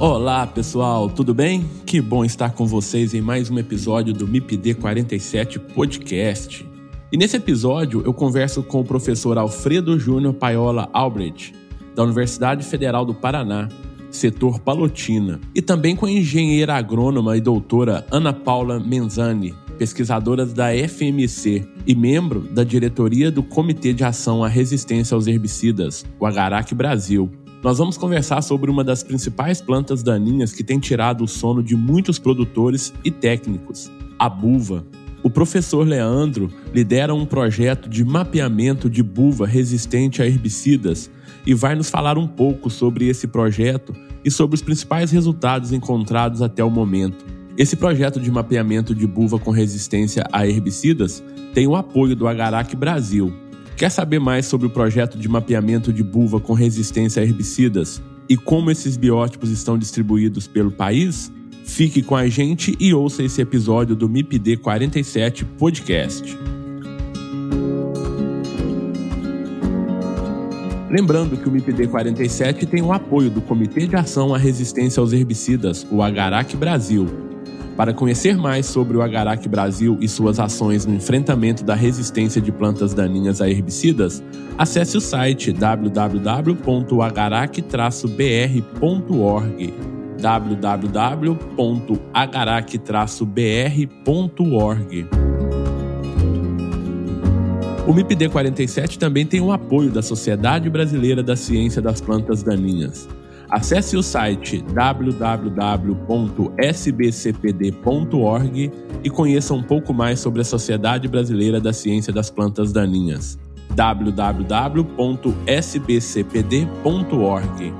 Olá pessoal, tudo bem? Que bom estar com vocês em mais um episódio do MIPD 47 Podcast. E nesse episódio eu converso com o professor Alfredo Júnior Paiola Albrecht, da Universidade Federal do Paraná, setor Palotina, e também com a engenheira agrônoma e doutora Ana Paula Menzani, pesquisadora da FMC e membro da diretoria do Comitê de Ação à Resistência aos Herbicidas, o Agarac Brasil, nós vamos conversar sobre uma das principais plantas daninhas que tem tirado o sono de muitos produtores e técnicos, a buva. O professor Leandro lidera um projeto de mapeamento de buva resistente a herbicidas e vai nos falar um pouco sobre esse projeto e sobre os principais resultados encontrados até o momento. Esse projeto de mapeamento de buva com resistência a herbicidas tem o apoio do Agarac Brasil, Quer saber mais sobre o projeto de mapeamento de buva com resistência a herbicidas e como esses biótipos estão distribuídos pelo país? Fique com a gente e ouça esse episódio do MIPD 47 Podcast. Lembrando que o MIPD 47 tem o apoio do Comitê de Ação à Resistência aos Herbicidas, o Agarac Brasil, para conhecer mais sobre o Agarac Brasil e suas ações no enfrentamento da resistência de plantas daninhas a herbicidas, acesse o site www.agarac-br.org www.agarac-br.org o MIPD 47 também tem o apoio da Sociedade Brasileira da Ciência das Plantas Daninhas. Acesse o site www.sbcpd.org e conheça um pouco mais sobre a Sociedade Brasileira da Ciência das Plantas Daninhas. www.sbcpd.org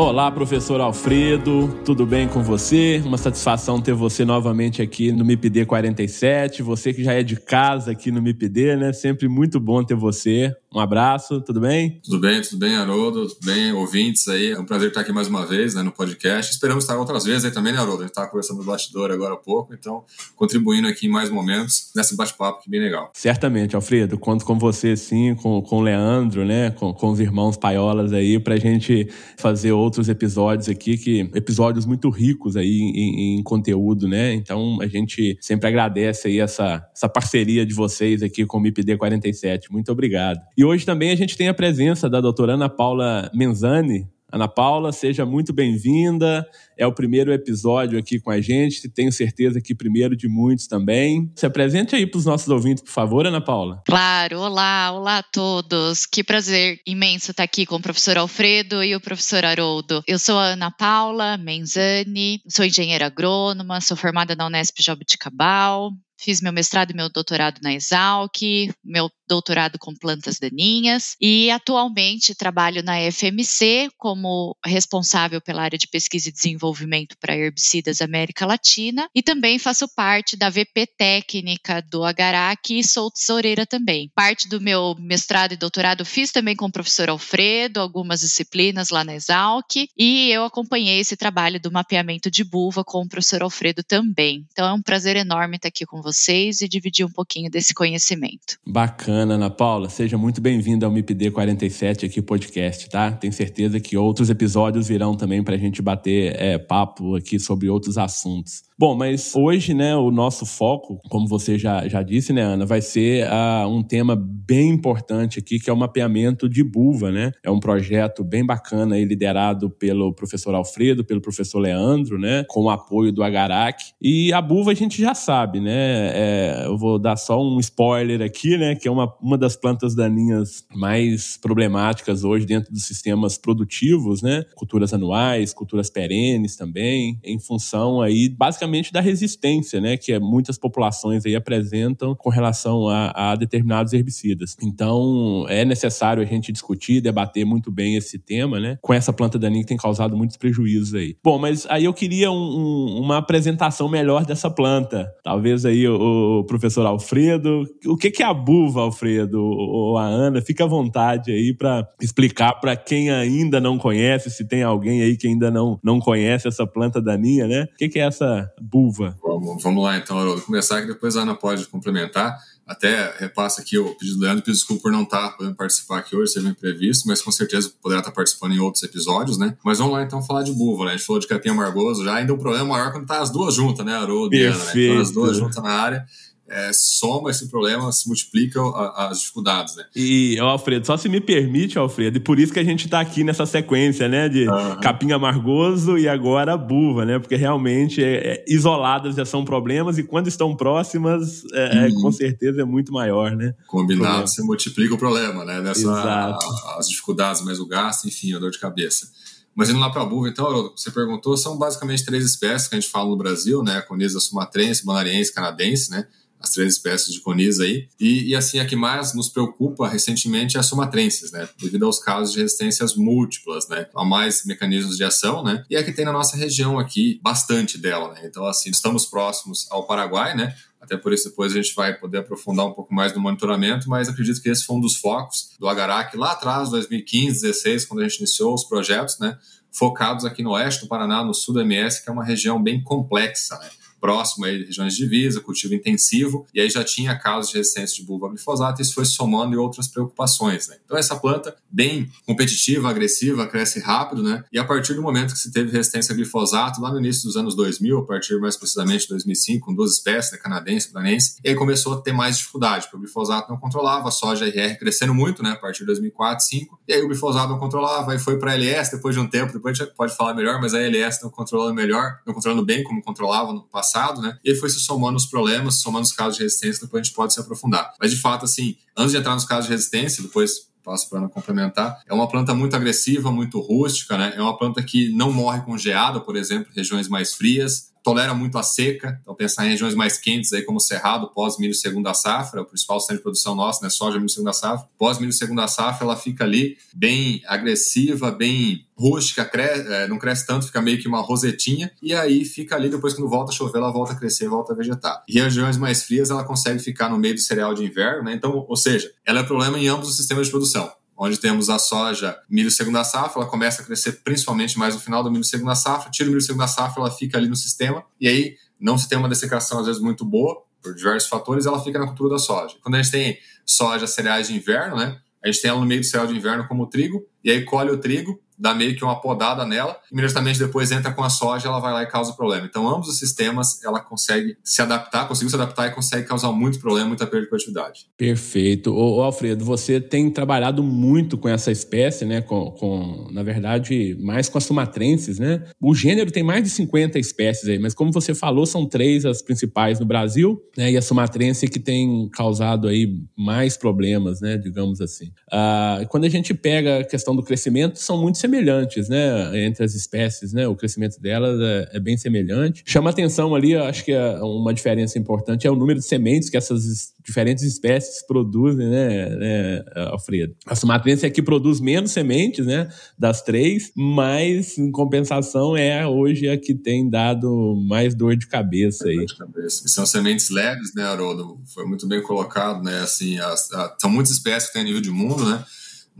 Olá, professor Alfredo, tudo bem com você? Uma satisfação ter você novamente aqui no MIPD 47. Você que já é de casa aqui no MIPD, né? Sempre muito bom ter você. Um abraço, tudo bem? Tudo bem, tudo bem, Haroldo, tudo bem, ouvintes aí. É um prazer estar aqui mais uma vez né, no podcast. Esperamos estar outras vezes aí também, né, Haroldo? A gente estava conversando no bastidor agora há pouco, então contribuindo aqui em mais momentos nesse bate-papo que bem legal. Certamente, Alfredo. Conto com você, sim, com, com o Leandro, né, com, com os irmãos Paiolas aí, para a gente fazer outros episódios aqui, que episódios muito ricos aí em, em, conteúdo, né? Então a gente sempre agradece aí essa, essa parceria de vocês aqui com o MIPD 47. Muito obrigado. E hoje também a gente tem a presença da doutora Ana Paula Menzani. Ana Paula, seja muito bem-vinda. É o primeiro episódio aqui com a gente. Tenho certeza que primeiro de muitos também. Se apresente aí para os nossos ouvintes, por favor, Ana Paula. Claro, olá, olá a todos. Que prazer imenso estar aqui com o professor Alfredo e o professor Haroldo. Eu sou a Ana Paula Menzani, sou engenheira agrônoma, sou formada na Unesp Jabuticabal, fiz meu mestrado e meu doutorado na Exalc, meu doutorado com plantas daninhas e atualmente trabalho na FMC como responsável pela área de pesquisa e desenvolvimento para herbicidas América Latina e também faço parte da VP técnica do Agarac e sou tesoureira também. Parte do meu mestrado e doutorado fiz também com o professor Alfredo, algumas disciplinas lá na Exalc e eu acompanhei esse trabalho do mapeamento de buva com o professor Alfredo também. Então é um prazer enorme estar aqui com vocês e dividir um pouquinho desse conhecimento. Bacana Ana Paula. Seja muito bem-vinda ao MIPD 47 aqui podcast, tá? Tenho certeza que outros episódios virão também para a gente bater é, papo aqui sobre outros assuntos. Bom, mas hoje, né, o nosso foco, como você já, já disse, né, Ana, vai ser uh, um tema bem importante aqui, que é o mapeamento de buva, né? É um projeto bem bacana aí, liderado pelo professor Alfredo, pelo professor Leandro, né, com o apoio do Agarac. E a buva a gente já sabe, né? É, eu vou dar só um spoiler aqui, né, que é uma, uma das plantas daninhas mais problemáticas hoje dentro dos sistemas produtivos, né? Culturas anuais, culturas perenes também, em função aí, basicamente, da resistência, né, que muitas populações aí apresentam com relação a, a determinados herbicidas. Então, é necessário a gente discutir, debater muito bem esse tema, né, com essa planta daninha que tem causado muitos prejuízos aí. Bom, mas aí eu queria um, um, uma apresentação melhor dessa planta. Talvez aí o, o professor Alfredo, o que, que é a buva, Alfredo, ou a Ana, fica à vontade aí para explicar para quem ainda não conhece, se tem alguém aí que ainda não, não conhece essa planta daninha, né? O que, que é essa Buva. Vamos, vamos lá então, Haroldo. Começar que depois a Ana pode complementar. Até repassa aqui o pedido do Leandro, peço desculpa por não estar podendo participar aqui hoje, seja imprevisto, mas com certeza poderá estar participando em outros episódios, né? Mas vamos lá então falar de buva, né? A gente falou de capim amargoso já, ainda um problema maior quando tá as duas juntas, né, Haroldo e Ana, né? Então, as duas juntas na área é, soma esse problema, se multiplica as dificuldades, né? E, Alfredo, só se me permite, Alfredo, e por isso que a gente está aqui nessa sequência, né, de uhum. capim amargoso e agora buva, né? Porque realmente é, é, isoladas já são problemas e quando estão próximas, é, uhum. com certeza é muito maior, né? Combinado, você multiplica o problema, né? Nessa, a, as dificuldades, mais o gasto, enfim, a dor de cabeça. Mas indo lá para a buva, então, você perguntou, são basicamente três espécies que a gente fala no Brasil, né? Conisa sumatrense, bonariense, canadense, né? As três espécies de conis aí. E, e, assim, a que mais nos preocupa recentemente é a sumatrensis, né? Devido aos casos de resistências múltiplas, né? Há mais mecanismos de ação, né? E é que tem na nossa região aqui bastante dela, né? Então, assim, estamos próximos ao Paraguai, né? Até por isso depois a gente vai poder aprofundar um pouco mais no monitoramento, mas acredito que esse foi um dos focos do Agarac lá atrás, 2015, 2016, quando a gente iniciou os projetos, né? Focados aqui no oeste do Paraná, no sul do MS, que é uma região bem complexa, né? Próximo aí de regiões de divisa, cultivo intensivo, e aí já tinha casos de resistência de bulbo a glifosato, e isso foi somando em outras preocupações. Né? Então, essa planta, bem competitiva, agressiva, cresce rápido, né? e a partir do momento que se teve resistência a glifosato, lá no início dos anos 2000, a partir mais precisamente de 2005, com duas espécies, né? canadense e planense, e aí começou a ter mais dificuldade, porque o glifosato não controlava, a soja RR crescendo muito, né? a partir de 2004, 2005, e aí o glifosato não controlava, e foi para a LS depois de um tempo, depois a gente pode falar melhor, mas a LS não controlando melhor, não controlando bem como controlava no passado, passado, né? E foi se somando os problemas, somando os casos de resistência, depois a gente pode se aprofundar. Mas de fato, assim, antes de entrar nos casos de resistência, depois passo para complementar. É uma planta muito agressiva, muito rústica, né? É uma planta que não morre com geada, por exemplo, regiões mais frias tolera muito a seca, então pensar em regiões mais quentes aí como Cerrado, pós-milho segunda safra, o principal centro de produção nosso, né, soja, milho segunda safra. Pós-milho segunda safra, ela fica ali bem agressiva, bem rústica, cresce, é, não cresce tanto, fica meio que uma rosetinha, e aí fica ali, depois quando volta a chover, ela volta a crescer, volta a vegetar. E regiões mais frias, ela consegue ficar no meio do cereal de inverno, né? Então, ou seja, ela é problema em ambos os sistemas de produção onde temos a soja milho segunda safra, ela começa a crescer principalmente mais no final do milho segunda safra, tira o milho segunda safra, ela fica ali no sistema, e aí não se tem uma dessecação às vezes muito boa, por diversos fatores, ela fica na cultura da soja. Quando a gente tem soja cereais de inverno, né, a gente tem ela no meio do cereal de inverno como o trigo, e aí colhe o trigo, dá meio que uma podada nela, imediatamente depois entra com a soja, ela vai lá e causa problema. Então, ambos os sistemas, ela consegue se adaptar, conseguiu se adaptar e consegue causar muito problema, muita perda de produtividade. Perfeito. Ô, Alfredo, você tem trabalhado muito com essa espécie, né? Com, com, na verdade, mais com as sumatrenses, né? O gênero tem mais de 50 espécies aí, mas como você falou, são três as principais no Brasil, né? E a sumatrense que tem causado aí mais problemas, né? Digamos assim. Ah, quando a gente pega a questão do crescimento, são muito semelhantes semelhantes, né, entre as espécies, né? O crescimento delas é, é bem semelhante. Chama atenção ali, acho que é uma diferença importante é o número de sementes que essas diferentes espécies produzem, né, né Alfredo? A sumatrense é que produz menos sementes, né, das três, mas em compensação é hoje a que tem dado mais dor de cabeça aí. De cabeça. E são sementes leves, né, Haroldo? Foi muito bem colocado, né? Assim, as, são muitas espécies que tem a nível de mundo, né?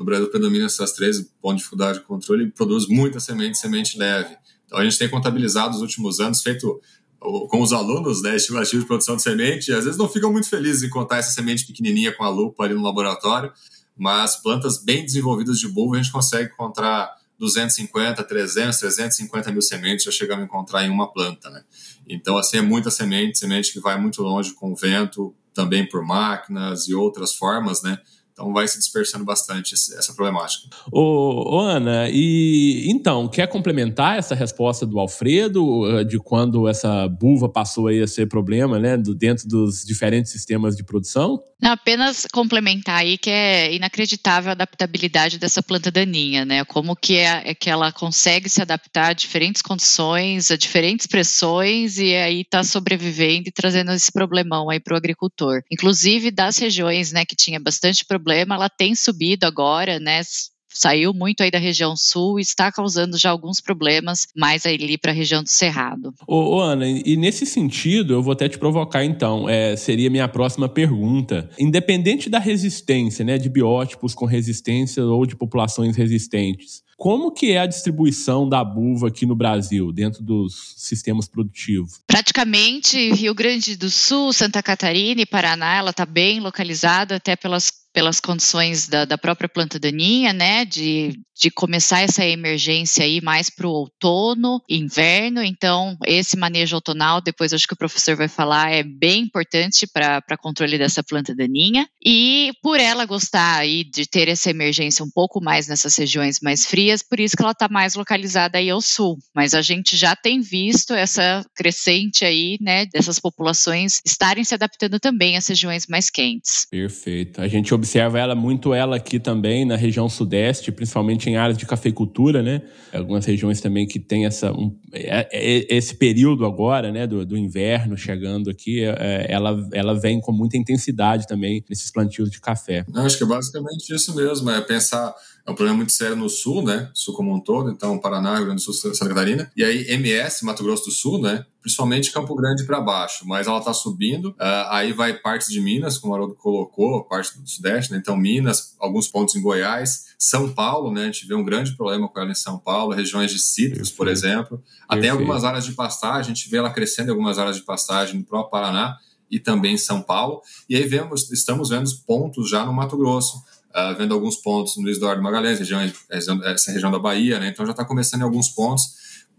No Brasil predomina essas três, com dificuldade de controle, e produz muita semente, semente leve. Então a gente tem contabilizado nos últimos anos, feito com os alunos, né, estimativo de produção de semente, às vezes não ficam muito felizes em contar essa semente pequenininha com a lupa ali no laboratório, mas plantas bem desenvolvidas de bulbo a gente consegue encontrar 250, 300, 350 mil sementes já chegamos a encontrar em uma planta, né? Então, assim, é muita semente, semente que vai muito longe com o vento, também por máquinas e outras formas, né? Então vai se dispersando bastante essa problemática. Ô, ô, Ana, e então, quer complementar essa resposta do Alfredo eh, de quando essa buva passou aí a ser problema, né, do, dentro dos diferentes sistemas de produção? Não, apenas complementar aí que é inacreditável a adaptabilidade dessa planta daninha, né? Como que é, é que ela consegue se adaptar a diferentes condições, a diferentes pressões e aí está sobrevivendo e trazendo esse problemão aí para o agricultor. Inclusive das regiões, né, que tinha bastante problema problema, ela tem subido agora, né? saiu muito aí da região sul e está causando já alguns problemas mais ali para a região do Cerrado. Ô, ô, Ana, e nesse sentido, eu vou até te provocar então, é, seria minha próxima pergunta. Independente da resistência, né, de biótipos com resistência ou de populações resistentes, como que é a distribuição da buva aqui no Brasil, dentro dos sistemas produtivos? Praticamente Rio Grande do Sul, Santa Catarina e Paraná, ela está bem localizada até pelas pelas condições da, da, própria planta daninha, né, de, de começar essa emergência aí mais para o outono, inverno, então esse manejo outonal, depois acho que o professor vai falar, é bem importante para controle dessa planta daninha, e por ela gostar aí de ter essa emergência um pouco mais nessas regiões mais frias, por isso que ela está mais localizada aí ao sul, mas a gente já tem visto essa crescente aí, né, dessas populações estarem se adaptando também às regiões mais quentes. Perfeito, a gente observa ela muito ela aqui também na região sudeste, principalmente em áreas de cafeicultura, né? Algumas regiões também que tem essa um, é, é, esse período agora, né, do, do inverno chegando aqui, é, ela ela vem com muita intensidade também nesses plantios de café. Não, acho que é basicamente isso mesmo, é pensar é um problema muito sério no sul, né? Sul como um todo, então Paraná, Rio Grande do Sul, Santa Catarina. E aí MS, Mato Grosso do Sul, né? Principalmente Campo Grande para baixo, mas ela está subindo. Uh, aí vai parte de Minas, como o Haroldo colocou, parte do Sudeste, né? Então Minas, alguns pontos em Goiás, São Paulo, né? A gente vê um grande problema com ela em São Paulo, regiões de cítricos, por exemplo. Até Perfeito. algumas áreas de pastagem, a gente vê ela crescendo em algumas áreas de pastagem no próprio Paraná e também em São Paulo. E aí vemos, estamos vendo pontos já no Mato Grosso uh, vendo alguns pontos no Luiz Eduardo Magalhães, região, essa região da Bahia, né? Então já está começando em alguns pontos,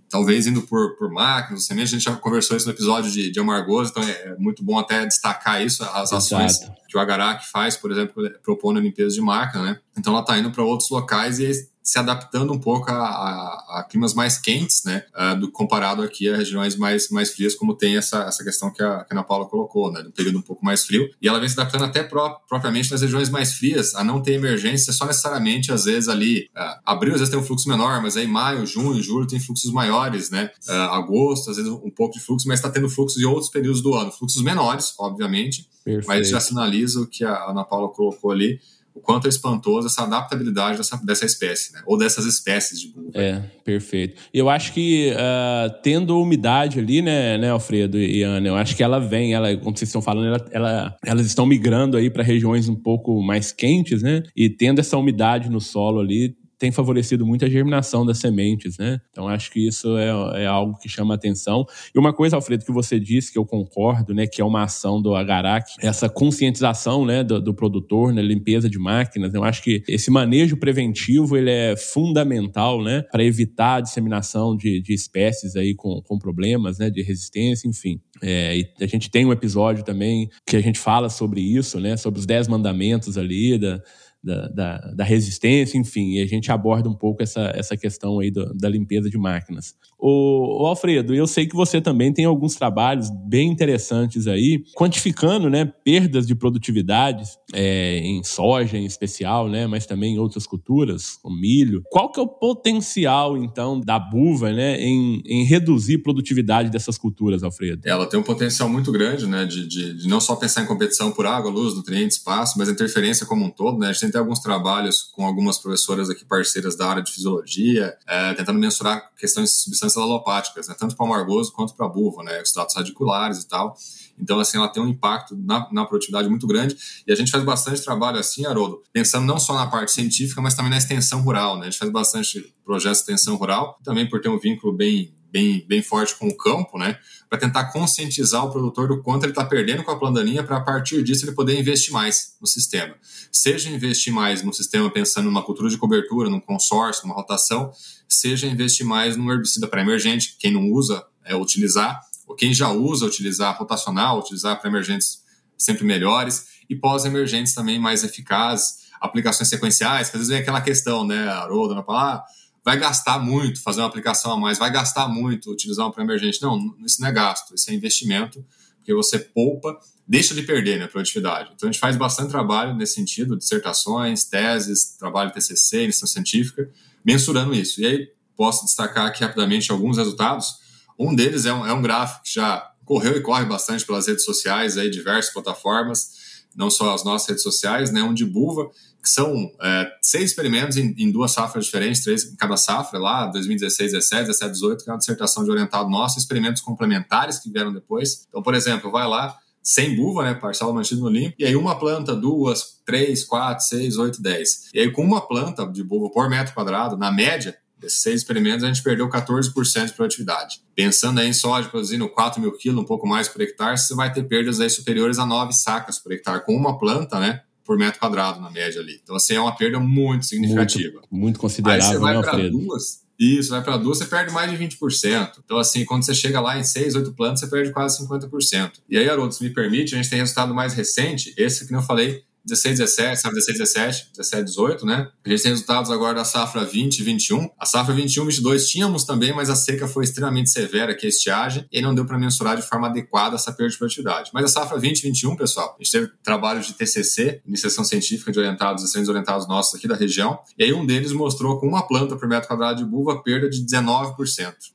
talvez indo por, por máquinas, sementes. A gente já conversou isso no episódio de, de Amargoso, então é, é muito bom até destacar isso, as ações Exato. que o Agarac faz, por exemplo, propondo a limpeza de máquina, né? Então ela está indo para outros locais e se adaptando um pouco a, a, a climas mais quentes, né, uh, do, comparado aqui a regiões mais, mais frias, como tem essa, essa questão que a, que a Ana Paula colocou, né, do período um pouco mais frio. E ela vem se adaptando até pro, propriamente nas regiões mais frias, a não ter emergência só necessariamente, às vezes, ali, uh, abril às vezes tem um fluxo menor, mas aí maio, junho, julho tem fluxos maiores, né, uh, agosto, às vezes um pouco de fluxo, mas está tendo fluxos de outros períodos do ano, fluxos menores, obviamente, Perfeito. mas já sinaliza o que a Ana Paula colocou ali, o quanto é espantoso essa adaptabilidade dessa, dessa espécie, né? ou dessas espécies de bulbo. É, perfeito. Eu acho que uh, tendo umidade ali, né, né, Alfredo e Ana, eu acho que ela vem, ela, como vocês estão falando, ela, ela elas estão migrando aí para regiões um pouco mais quentes, né? E tendo essa umidade no solo ali, tem favorecido muito a germinação das sementes, né? Então acho que isso é, é algo que chama atenção. E uma coisa, Alfredo, que você disse que eu concordo, né, que é uma ação do Agarac, essa conscientização, né, do, do produtor, né, limpeza de máquinas. Eu acho que esse manejo preventivo ele é fundamental, né, para evitar a disseminação de, de espécies aí com, com problemas, né, de resistência, enfim. É, e a gente tem um episódio também que a gente fala sobre isso, né, sobre os dez mandamentos ali da da, da, da, resistência, enfim, e a gente aborda um pouco essa, essa questão aí do, da limpeza de máquinas. O, o, Alfredo, eu sei que você também tem alguns trabalhos bem interessantes aí, quantificando né, perdas de produtividade é, em soja em especial, né, mas também em outras culturas, como milho. Qual que é o potencial, então, da buva né, em, em reduzir produtividade dessas culturas, Alfredo? Ela tem um potencial muito grande né, de, de, de não só pensar em competição por água, luz, nutrientes, espaço, mas a interferência como um todo. Né? A gente tem alguns trabalhos com algumas professoras aqui parceiras da área de fisiologia, é, tentando mensurar questões de substâncias alopáticas, né? tanto para o amargoso quanto para a buva, né? os dados radiculares e tal. Então, assim, ela tem um impacto na, na, produtividade muito grande. E a gente faz bastante trabalho assim, Haroldo, pensando não só na parte científica, mas também na extensão rural. Né? A gente faz bastante projetos de extensão rural, também por ter um vínculo bem, bem, bem forte com o campo, né? Para tentar conscientizar o produtor do quanto ele está perdendo com a plantaninha, para a partir disso ele poder investir mais no sistema. Seja investir mais no sistema pensando numa cultura de cobertura, num consórcio, numa rotação, seja investir mais num herbicida para emergente, quem não usa é utilizar, ou quem já usa utilizar rotacional, utilizar para emergentes sempre melhores, e pós-emergentes também mais eficazes, aplicações sequenciais, que às vezes vem aquela questão, né, Haroldo, na palavra, vai gastar muito fazer uma aplicação a mais, vai gastar muito utilizar um pré-emergente. Não, isso não é gasto, isso é investimento, porque você poupa, deixa de perder na né, produtividade. Então a gente faz bastante trabalho nesse sentido, dissertações, teses, trabalho TCC, lição científica, mensurando isso. E aí posso destacar aqui rapidamente alguns resultados. Um deles é um, é um gráfico que já correu e corre bastante pelas redes sociais, aí, diversas plataformas, não só as nossas redes sociais, né, um de Buva, que são é, seis experimentos em, em, duas safras diferentes, três em cada safra, lá 2016, 17, 17, 18, que é uma dissertação de orientado nosso, experimentos complementares que vieram depois. Então, por exemplo, vai lá, sem buva, né, parcela mantido no limpo, e aí uma planta, duas, três, quatro, seis, oito, dez. E aí com uma planta de buva por metro quadrado, na média, desses seis experimentos, a gente perdeu 14% de produtividade. Pensando aí em soja produzindo 4 mil quilos, um pouco mais por hectare, você vai ter perdas aí superiores a 9 sacas por hectare. Com uma planta, né, por metro quadrado na média ali. Então, assim, é uma perda muito significativa. Muito, muito considerável, Aí você vai né, para duas, isso, vai para duas, você perde mais de 20%. Então, assim, quando você chega lá em 6, 8 plantas, você perde quase 50%. E aí, Haroldo, se me permite, a gente tem resultado mais recente, esse que eu falei, 16, 17, safra 16, 17, 17, 18, né? A gente tem resultados agora da safra 20, 21. A safra 21, 22 tínhamos também, mas a seca foi extremamente severa, que é estiagem, e não deu para mensurar de forma adequada essa perda de produtividade. Mas a safra 20, 21, pessoal, a gente teve trabalho de TCC, iniciação científica de orientados, excelentes orientados nossos aqui da região, e aí um deles mostrou com uma planta por metro quadrado de buva perda de 19%.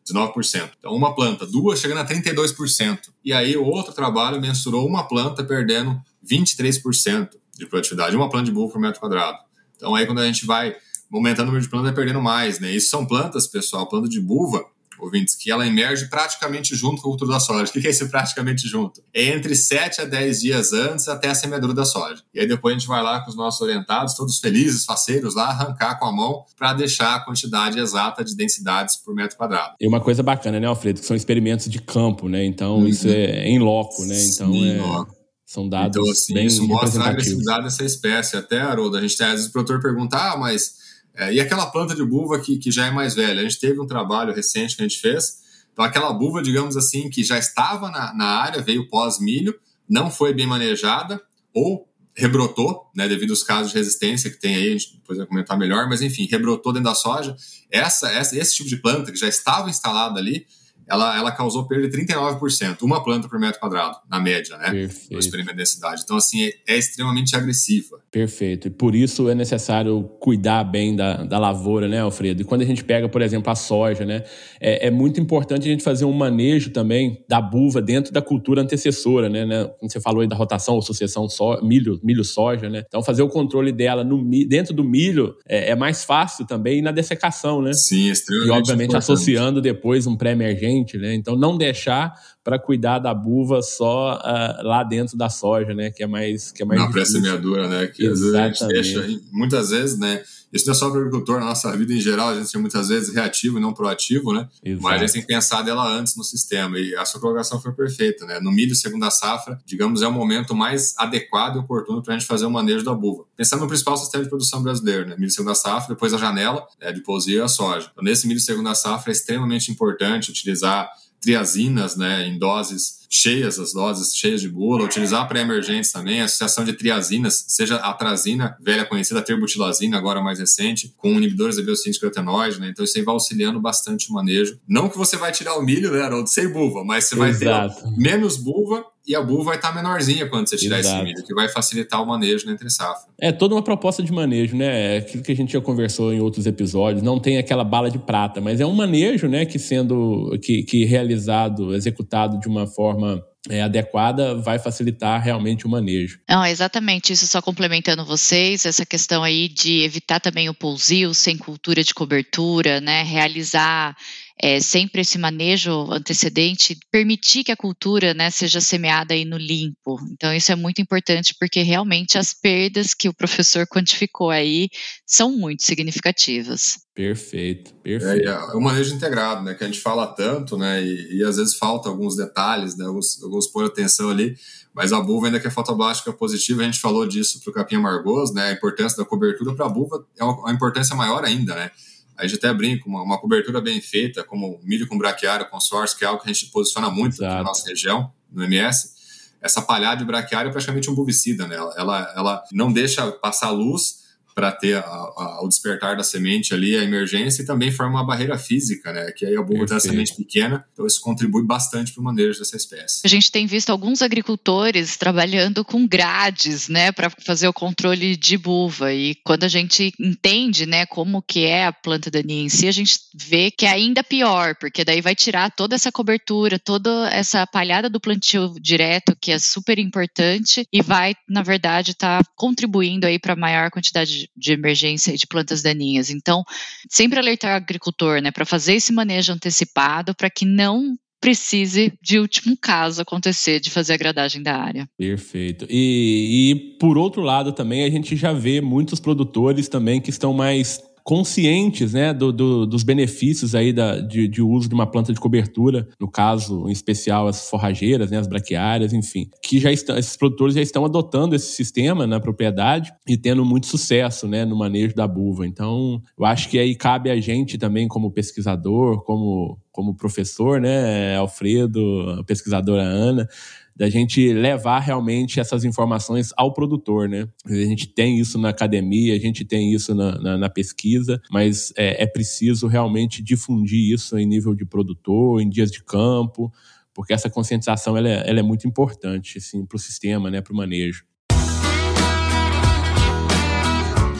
19%. Então, uma planta, duas chegando a 32%. E aí, outro trabalho mensurou uma planta perdendo 23% de produtividade, uma planta de buva por metro quadrado. Então aí quando a gente vai aumentando o número de plantas, vai perdendo mais, né? Isso são plantas, pessoal, planta de buva, ouvintes, que ela emerge praticamente junto com a cultura da soja. O que é esse praticamente junto? É entre 7 a 10 dias antes até a semeadura da soja. E aí depois a gente vai lá com os nossos orientados, todos felizes, faceiros lá, arrancar com a mão para deixar a quantidade exata de densidades por metro quadrado. E uma coisa bacana, né, Alfredo, que são experimentos de campo, né? Então uhum. isso é em loco, né? Então Sim, é... Loco. São dados então, assim, bem isso mostra a agressividade dessa espécie. Até, Haroldo, a gente tem, às vezes o produtor pergunta, ah, mas é, e aquela planta de buva que, que já é mais velha? A gente teve um trabalho recente que a gente fez. Então, aquela buva, digamos assim, que já estava na, na área, veio pós-milho, não foi bem manejada, ou rebrotou, né, devido aos casos de resistência que tem aí, a gente depois vai comentar melhor, mas enfim, rebrotou dentro da soja. Essa, essa, esse tipo de planta que já estava instalada ali, ela, ela causou perda de 39%, uma planta por metro quadrado, na média, né? Perfeito. No experimento de densidade. Então, assim, é, é, extremamente agressiva. Perfeito. E por isso é necessário cuidar bem da, da lavoura, né, Alfredo? E quando a gente pega, por exemplo, a soja, né? É, é muito importante a gente fazer um manejo também da buva dentro da cultura antecessora, né? né? Como você falou aí da rotação ou sucessão so, milho, milho soja, né? Então, fazer o controle dela no, dentro do milho é, é mais fácil também e na dessecação, né? Sim, extremamente E, obviamente, importante. associando depois um pré-emergente né? Então não deixar para cuidar da buva só uh, lá dentro da soja, né? Que é mais que é mais na pré-semeadura, né? Que às vezes a gente deixa, muitas vezes, né? Isso não é só para o agricultor, na nossa vida em geral, a gente é muitas vezes reativo e não proativo, né? Exato. Mas a gente tem que pensar dela antes no sistema. E a sua colocação foi perfeita, né? No milho segunda safra, digamos, é o momento mais adequado e oportuno para a gente fazer o manejo da buva. Pensando no principal sistema de produção brasileiro, né? Milho segunda safra, depois a janela né, de pousio e a soja. Então, nesse milho segunda safra é extremamente importante utilizar triazinas, né, em doses cheias as doses, cheias de bula, utilizar pré-emergentes também, associação de triazinas, seja a trazina, velha conhecida, a terbutilazina, agora mais recente, com inibidores da biossíntese carotenoide, né? Então isso aí vai auxiliando bastante o manejo. Não que você vai tirar o milho, né, Haroldo, sem buva, mas você vai Exato. ter menos buva e a buva vai estar menorzinha quando você tirar Exato. esse milho, que vai facilitar o manejo na entre safra. É toda uma proposta de manejo, né? É aquilo que a gente já conversou em outros episódios, não tem aquela bala de prata, mas é um manejo, né, que sendo que, que realizado, executado de uma forma é, adequada vai facilitar realmente o manejo. Não, exatamente isso, só complementando vocês, essa questão aí de evitar também o pousio sem cultura de cobertura, né, realizar é, sempre esse manejo antecedente, permitir que a cultura né, seja semeada aí no limpo. Então, isso é muito importante porque realmente as perdas que o professor quantificou aí são muito significativas. Perfeito, perfeito. É, é o manejo integrado, né, que a gente fala tanto, né, e, e às vezes falta alguns detalhes, né, alguns, alguns pôr atenção ali, mas a buva, ainda que é fotoblástica positiva, a gente falou disso para o capim amargoso, né, a importância da cobertura para a buva é uma, uma importância maior ainda, né, a gente até brinca, uma, uma cobertura bem feita, como milho com braquiária, consórcio, que é algo que a gente posiciona muito Exato. na nossa região, no MS. Essa palhada de braquiária é praticamente um bovicida, né? Ela, ela não deixa passar luz para ter a, a, o despertar da semente ali, a emergência, e também forma uma barreira física, né? Que aí a bulba tem a semente pequena, então isso contribui bastante para o manejo dessa espécie. A gente tem visto alguns agricultores trabalhando com grades, né, para fazer o controle de buva, e quando a gente entende, né, como que é a planta daninha em si, a gente vê que é ainda pior, porque daí vai tirar toda essa cobertura, toda essa palhada do plantio direto, que é super importante, e vai, na verdade, estar tá contribuindo aí para maior quantidade de, emergência e de plantas daninhas. Então, sempre alertar o agricultor, né, para fazer esse manejo antecipado para que não precise, de último caso, acontecer de fazer a gradagem da área. Perfeito. E, e, por outro lado também a gente já vê muitos produtores também que estão mais conscientes né, do, do, dos benefícios aí da, de, de, uso de uma planta de cobertura, no caso, em especial as forrageiras, né, as braquiárias, enfim, que já estão, esses produtores já estão adotando esse sistema na propriedade e tendo muito sucesso né, no manejo da buva. Então, eu acho que aí cabe a gente também, como pesquisador, como, como professor, né, Alfredo, pesquisadora Ana, da gente levar realmente essas informações ao produtor, né? A gente tem isso na academia, a gente tem isso na, na, na pesquisa, mas é, é preciso realmente difundir isso em nível de produtor, em dias de campo, porque essa conscientização ela é, ela é muito importante assim, para o sistema, né, para o manejo.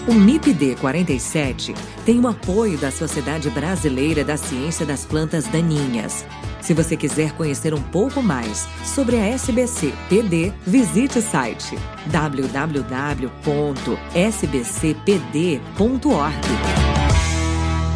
O MIPD 47 tem o apoio da Sociedade Brasileira da Ciência das Plantas Daninhas. Se você quiser conhecer um pouco mais sobre a SBC PD, visite o site www.sbcpd.org.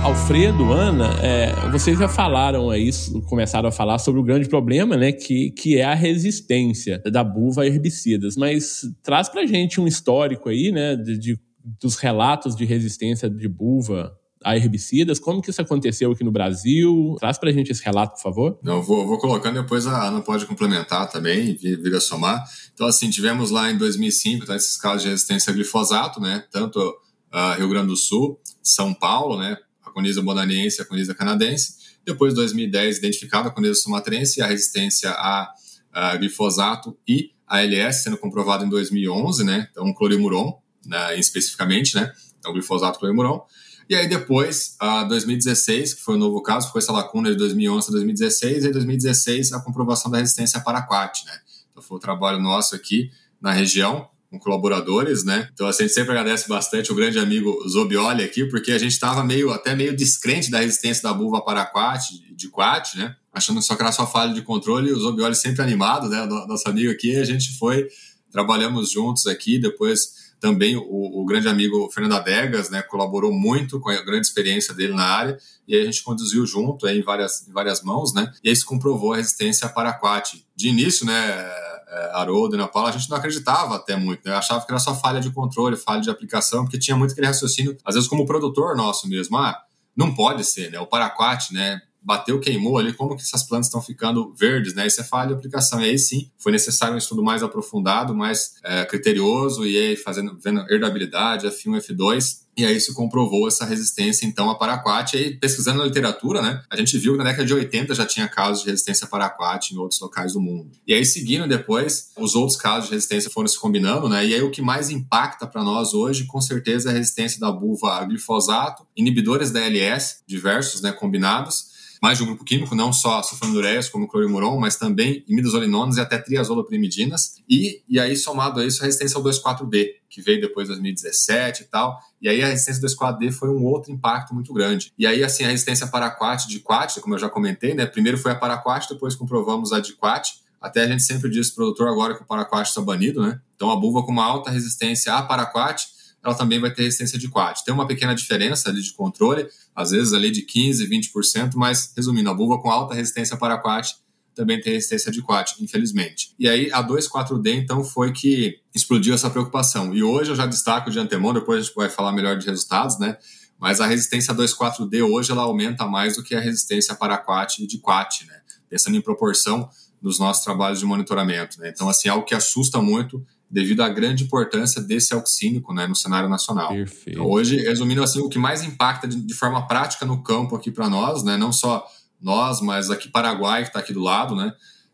Alfredo, Ana, é, vocês já falaram aí, começaram a falar sobre o grande problema, né, que, que é a resistência da buva a herbicidas. Mas traz pra gente um histórico aí, né, de, de dos relatos de resistência de buva a herbicidas. Como que isso aconteceu aqui no Brasil? Traz para a gente esse relato, por favor. Não, vou, vou colocando, depois a Ana pode complementar também, vir a somar. Então, assim, tivemos lá em 2005 tá, esses casos de resistência a glifosato, né? Tanto uh, Rio Grande do Sul, São Paulo, né? A coniza bonaniense a coniza canadense. Depois, em 2010, identificada a coniza sumatrense e a resistência a, a glifosato e ALS, sendo comprovado em 2011, né? Então, clorimuron, né, especificamente, né? Então, glifosato clorimuron. E aí depois, a 2016, que foi o um novo caso, ficou essa lacuna de 2011 a 2016, e em 2016 a comprovação da resistência a paraquat, né? Então foi o trabalho nosso aqui na região, com colaboradores, né? Então assim, a gente sempre agradece bastante o grande amigo Zobioli aqui, porque a gente estava meio até meio descrente da resistência da buva paraquat, de quat, né? Achando só que era só falha de controle, o Zobioli sempre animado, né? Nosso amigo aqui, a gente foi, trabalhamos juntos aqui, depois também o, o, grande amigo Fernando Adegas, né, colaborou muito com a grande experiência dele na área, e aí a gente conduziu junto aí, em, várias, em várias mãos, né, e aí se comprovou a resistência a paraquat. De início, né, é, Haroldo e Ana Paula, a gente não acreditava até muito, né, achava que era só falha de controle, falha de aplicação, porque tinha muito aquele raciocínio, às vezes como produtor nosso mesmo, ah, não pode ser, né, o paraquat, né, bateu, queimou ali, como que essas plantas estão ficando verdes, né? Isso é falha de aplicação. E aí sim, foi necessário um estudo mais aprofundado, mais é, criterioso, e aí fazendo, vendo herdabilidade, F1, F2, e aí se comprovou essa resistência, então, a paraquat. E aí, pesquisando na literatura, né, a gente viu que na década de 80 já tinha casos de resistência a paraquat em outros locais do mundo. E aí, seguindo depois, os outros casos de resistência foram se combinando, né, e aí o que mais impacta para nós hoje, com certeza, é a resistência da buva a glifosato, inibidores da LS, diversos, né, combinados, mais de um grupo químico, não só sulfonilureias como clorimuron, mas também imidazolinonas e até triazolopirimidinas. E, e aí, somado a isso, a resistência ao 2,4-D, que veio depois de 2017 e tal. E aí a resistência ao 2,4-D foi um outro impacto muito grande. E aí, assim, a resistência paraquat de quat, como eu já comentei, né? Primeiro foi a paraquat, depois comprovamos a de quat. Até a gente sempre diz produtor agora que o paraquat está banido, né? Então a buva com uma alta resistência a paraquat ela também vai ter resistência de quad. Tem uma pequena diferença ali de controle, às vezes ali de 15%, 20%, mas resumindo, a buva com alta resistência para quad também tem resistência de quad, infelizmente. E aí a 2,4-D então foi que explodiu essa preocupação. E hoje eu já destaco de antemão, depois a gente vai falar melhor de resultados, né? Mas a resistência 2,4-D hoje ela aumenta mais do que a resistência para quat e de quat, né? Pensando em proporção nos nossos trabalhos de monitoramento, né? Então assim, algo que assusta muito devido à grande importância desse auxínico né, no cenário nacional. Perfeito. Então, hoje, resumindo assim, o que mais impacta de, de forma prática no campo aqui para nós, né, não só nós, mas aqui Paraguai, que está aqui do lado, né,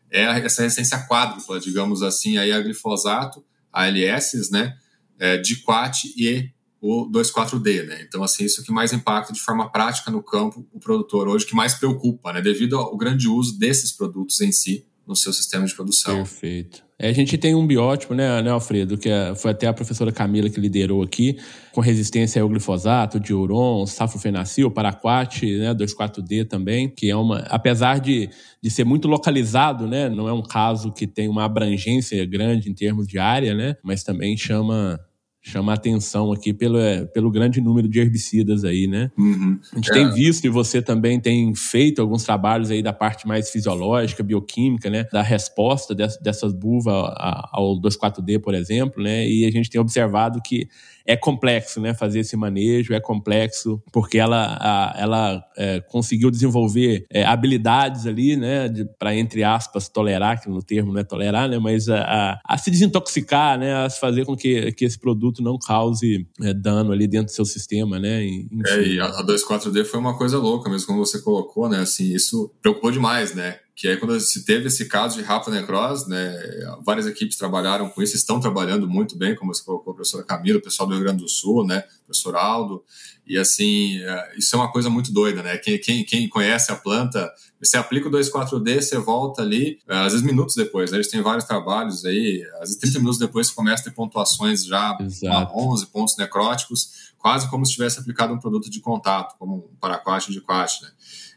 é essa resistência quádrupla, digamos assim, aí a glifosato, a LS, né, é, Diquat e o 2,4-D, né? Então, assim, isso que mais impacta de forma prática no campo o produtor hoje, que mais preocupa, né? Devido ao grande uso desses produtos em si no seu sistema de produção. Perfeito. A gente tem um biótipo, né, né Alfredo, que é, foi até a professora Camila que liderou aqui, com resistência ao glifosato, diuron, safrofenacil, paraquat, né, 2,4-D também, que é uma, apesar de, de ser muito localizado, né, não é um caso que tem uma abrangência grande em termos de área, né, mas também chama chama a atenção aqui pelo, é, pelo grande número de herbicidas aí, né? Uhum. A gente é. tem visto e você também tem feito alguns trabalhos aí da parte mais fisiológica, bioquímica, né? Da resposta dessas buvas ao 2,4-D, por exemplo, né? E a gente tem observado que é complexo, né? Fazer esse manejo é complexo porque ela, a, ela é, conseguiu desenvolver é, habilidades ali, né? Para entre aspas tolerar, que no termo não é tolerar, né? Mas a, a, a, se desintoxicar, né? A fazer com que, que esse produto não cause é, dano ali dentro do seu sistema, né? Enfim. É, e a 2,4-D foi uma coisa louca mesmo, como você colocou, né? Assim, isso preocupou demais, né? Que aí quando se teve esse caso de rapanecrose, né, várias equipes trabalharam com isso, estão trabalhando muito bem, como você colocou, a professora Camila, o pessoal do Rio Grande do Sul, né, professor Aldo, e assim, é, isso é uma coisa muito doida, né, quem, quem, quem conhece a planta, você aplica o 2,4-D, você volta ali, é, às vezes minutos depois, né, eles têm vários trabalhos aí, às vezes 30 minutos depois você começa a ter pontuações já Exato. 11 pontos necróticos, quase como se tivesse aplicado um produto de contato, como um paraquat de quat, né,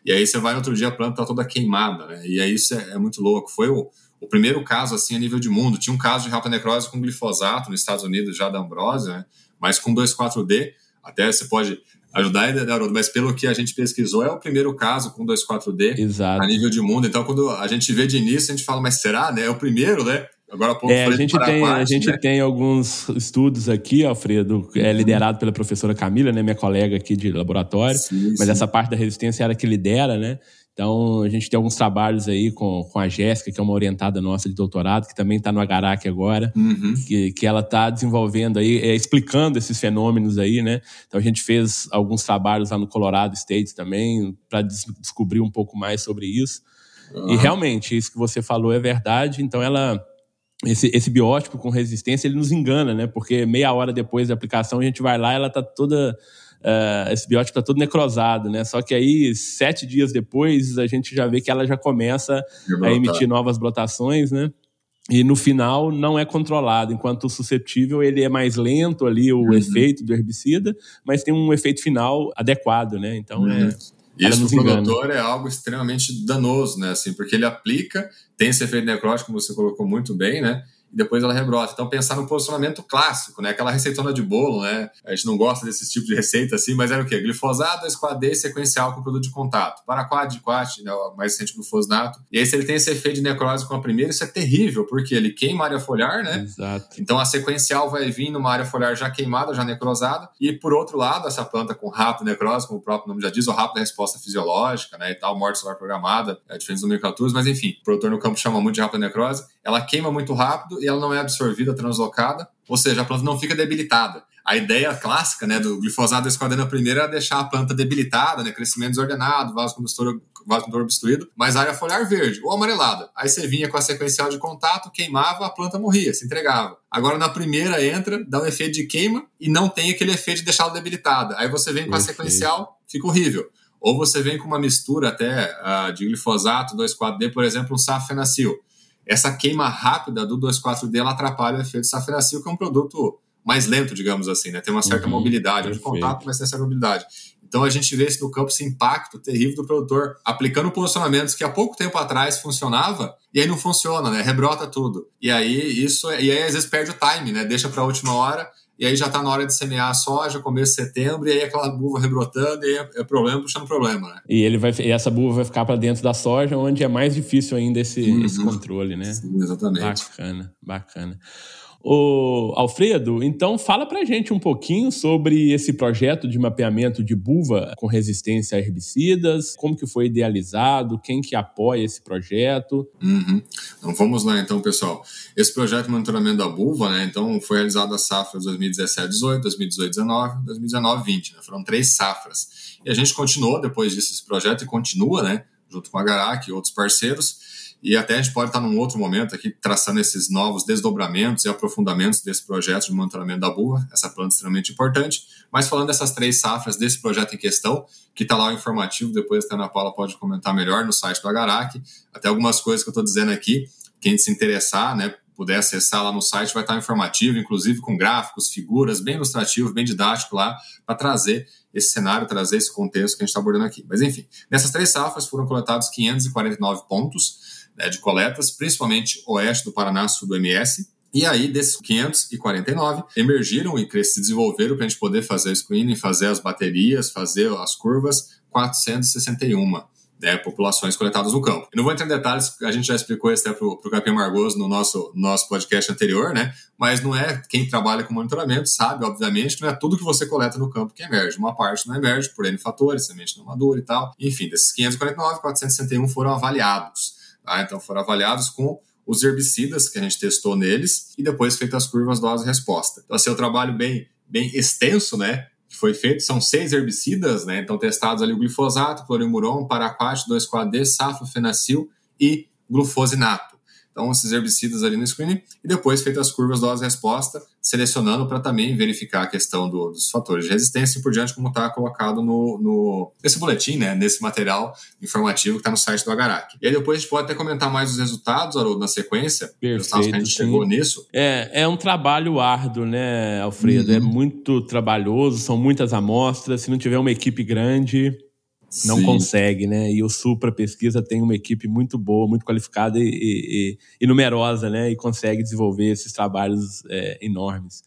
e aí você vai outro dia, a planta tá toda queimada, né? E aí isso é, é muito louco. Foi o, o, primeiro caso, assim, a nível de mundo. Tinha um caso de rapanecrose com glifosato nos Estados Unidos, já da Ambrosia, né? Mas com 2,4-D, até você pode ajudar, né, Haroldo? Mas pelo que a gente pesquisou, é o primeiro caso com 2,4-D a nível de mundo. Então, quando a gente vê de início, a gente fala, mas será, né? É o primeiro, né? Agora há pouco é, a gente tem a gente né? tem alguns estudos aqui, Alfredo, é liderado pela professora Camila, né, minha colega aqui de laboratório, sim, mas sim. essa parte da resistência era que lidera, né? Então, a gente tem alguns trabalhos aí com, com a Jéssica, que é uma orientada nossa de doutorado, que também está no Agarac agora, uhum. que, que ela está desenvolvendo aí, é, explicando esses fenômenos aí, né? Então, a gente fez alguns trabalhos lá no Colorado State também, para des descobrir um pouco mais sobre isso. Uhum. E realmente, isso que você falou é verdade. Então, ela esse, esse biótipo com resistência, ele nos engana, né? Porque meia hora depois da aplicação, a gente vai lá e ela tá toda. Uh, esse biótipo está todo necrosado, né? Só que aí, sete dias depois, a gente já vê que ela já começa a emitir novas brotações, né? E no final não é controlado, enquanto o susceptível ele é mais lento ali, o uhum. efeito do herbicida, mas tem um efeito final adequado, né? Então é, uhum. é. Isso para o produtor é algo extremamente danoso, né? Assim, porque ele aplica, tem esse efeito necrótico, como você colocou muito bem, né? E depois ela rebrota. Então, pensar no posicionamento clássico, né? Aquela receitona de bolo, né? A gente não gosta desse tipo de receita assim, mas era o quê? Glifosado, 2,4-D sequencial com produto de contato. Paraquat, diquat, né? o mais recente glufosinato. E aí, se ele tem esse efeito de necrose com a primeira, isso é terrível, porque ele queima a área foliar, né? Exato. Então, a sequencial vai vir numa área foliar já queimada, já necrosada. E, por outro lado, essa planta com rápido necrose, como o próprio nome já diz, ou rápida resposta fisiológica, né? E tal, morte solar programada, é diferente do nomenclatura, mas enfim, o produtor no campo chama muito de rápida necrose. Ela queima muito rápido e ela não é absorvida, translocada, ou seja, a planta não fica debilitada. A ideia clássica né, do glifosato esquadrina primeira era deixar a planta debilitada, né, crescimento desordenado, vasocondutor, vasocondutor obstruído, mas área foliar verde ou amarelada. Aí você vinha com a sequencial de contato, queimava, a planta morria, se entregava. Agora na primeira entra, dá um efeito de queima e não tem aquele efeito de deixá-la debilitada. Aí você vem com a sequencial, fica horrível. Ou você vem com uma mistura até uh, de glifosato 2,4-D, por exemplo, um safenacil essa queima rápida do 2,4-D ela atrapalha o efeito safenacil, que é um produto mais lento, digamos assim, né? Tem uma certa uhum, mobilidade de contato, mas tem essa mobilidade. Então a gente vê esse no campo esse impacto terrível do produtor aplicando posicionamentos que há pouco tempo atrás funcionava e aí não funciona, né? Rebrota tudo. E aí isso é, e aí às vezes perde o time, né? Deixa para a última hora e aí já está na hora de semear a soja, começo de setembro, e aí aquela buva rebrotando, e é, é problema puxando problema, né? E, ele vai, e essa buva vai ficar para dentro da soja, onde é mais difícil ainda esse, uhum. esse controle, né? Sim, exatamente. Bacana, bacana. O Alfredo, então fala pra gente um pouquinho sobre esse projeto de mapeamento de buva com resistência a herbicidas, como que foi idealizado, quem que apoia esse projeto. Uhum. Então vamos lá então, pessoal. Esse projeto de monitoramento da buva, né, então foi realizado a safra 2017-18, 2018-19, 2019-20, né, foram três safras. E a gente continuou depois disso esse projeto e continua, né, junto com a Garac e outros parceiros, e até a gente pode estar num outro momento aqui traçando esses novos desdobramentos e aprofundamentos desse projeto de monitoramento da buva, essa planta extremamente importante. Mas falando dessas três safras desse projeto em questão, que está lá o informativo, depois a Ana Paula pode comentar melhor no site do Agarac, até algumas coisas que eu estou dizendo aqui, quem se interessar, né, puder acessar lá no site, vai estar informativo, inclusive com gráficos, figuras, bem ilustrativo, bem didático lá, para trazer esse cenário, trazer esse contexto que a gente está abordando aqui. Mas enfim, nessas três safras foram coletados 549 pontos, né, de coletas, principalmente oeste do Paraná, sul do MS. E aí, desses 549, emergiram e se desenvolveram para a gente poder fazer o screening, fazer as baterias, fazer as curvas, 461 né, populações coletadas no campo. Eu não vou entrar em detalhes, a gente já explicou isso até para o Capim Margoso no nosso, nosso podcast anterior, né? Mas não é quem trabalha com monitoramento sabe, obviamente, que não é tudo que você coleta no campo que emerge. Uma parte não emerge por N fatores, semente não madura e tal. Enfim, desses 549, 461 foram avaliados. Tá? Então foram avaliados com os herbicidas que a gente testou neles e depois feitas as curvas dose-resposta. Então, assim, é um trabalho bem, bem extenso, né? Que foi feito, são seis herbicidas, né? Então, testados ali o glifosato, clorimuron, paraquat, 2,4-D, saflofenacil e glufosinato. Então, esses herbicidas ali no screening e depois feitas as curvas dose-resposta, selecionando para também verificar a questão do, dos fatores de resistência e por diante, como está colocado no, no, nesse boletim, né, nesse material informativo que está no site do Agarac. E aí depois a gente pode até comentar mais os resultados, Haroldo, na sequência, Perfeito, que a gente sim. chegou nisso. É, é um trabalho árduo, né, Alfredo? É uhum. É muito trabalhoso, são muitas amostras, se não tiver uma equipe grande não Sim. consegue, né? E o Supra Pesquisa tem uma equipe muito boa, muito qualificada e, e, e numerosa, né? E consegue desenvolver esses trabalhos é, enormes.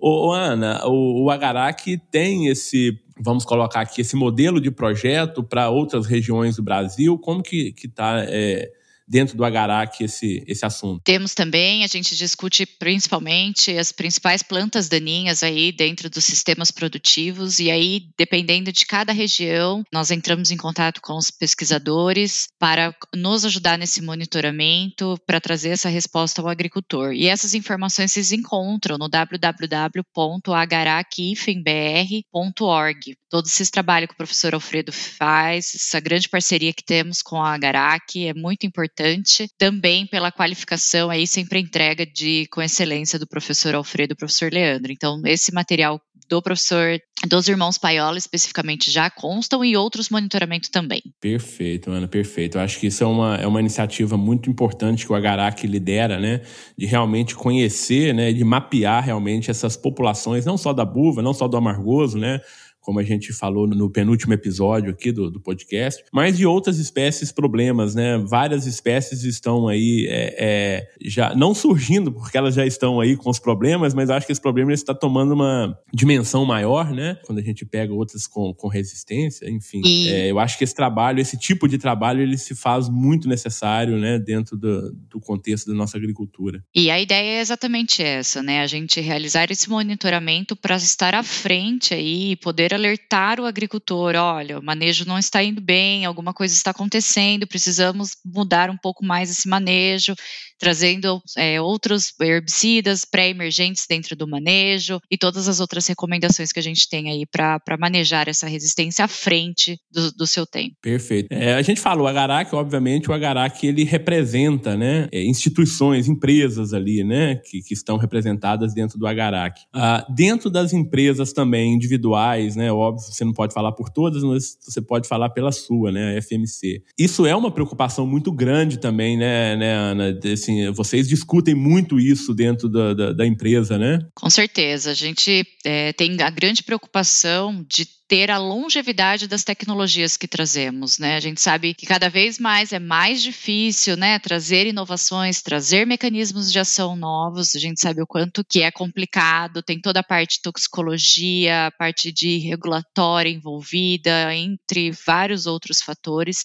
Ô, ô, Ana, o, o Agarac tem esse, vamos colocar aqui, esse modelo de projeto para outras regiões do Brasil. Como que está é, dentro do Agarac esse, esse assunto? Temos também, a gente discute principalmente as principais plantas daninhas aí dentro dos sistemas produtivos e aí, dependendo de cada região, nós entramos em contato com os pesquisadores para nos ajudar nesse monitoramento, para trazer essa resposta ao agricultor. E essas informações vocês encontram no www.agaracifembr.org. Todo esse trabalho que o professor Alfredo faz, essa grande parceria que temos com a Agarac é muito importante importante, também pela qualificação aí sempre entrega de com excelência do professor Alfredo e professor Leandro. Então, esse material do professor, dos irmãos Paiola especificamente já constam e outros monitoramentos também. Perfeito, Ana, perfeito. Eu acho que isso é uma, é uma iniciativa muito importante que o Agarac lidera, né? De realmente conhecer, né? De mapear realmente essas populações, não só da buva, não só do amargoso, né? Como a gente falou no penúltimo episódio aqui do, do podcast, mas de outras espécies problemas, né? Várias espécies estão aí é, é, já não surgindo porque elas já estão aí com os problemas, mas acho que esse problema está tomando uma dimensão maior, né? Quando a gente pega outras com, com resistência, enfim. E... É, eu acho que esse trabalho, esse tipo de trabalho, ele se faz muito necessário, né? Dentro do, do contexto da nossa agricultura. E a ideia é exatamente essa, né? A gente realizar esse monitoramento para estar à frente aí e poder alertar o agricultor, olha, o manejo não está indo bem, alguma coisa está acontecendo, precisamos mudar um pouco mais esse manejo, trazendo é, outros herbicidas pré-emergentes dentro do manejo e todas as outras recomendações que a gente tem aí para manejar essa resistência à frente do, do seu tempo. Perfeito. É, a gente falou, o Agarac, obviamente, o Agarac ele representa né, é, instituições, empresas ali, né, que, que estão representadas dentro do Agarac. Ah, dentro das empresas também individuais, né, óbvio, você não pode falar por todas, mas você pode falar pela sua, né, a FMC. Isso é uma preocupação muito grande também, né, né Ana, desse assim, vocês discutem muito isso dentro da, da, da empresa, né? Com certeza. A gente é, tem a grande preocupação de ter a longevidade das tecnologias que trazemos, né? A gente sabe que cada vez mais é mais difícil, né, trazer inovações, trazer mecanismos de ação novos. A gente sabe o quanto que é complicado, tem toda a parte de toxicologia, a parte de regulatória envolvida, entre vários outros fatores.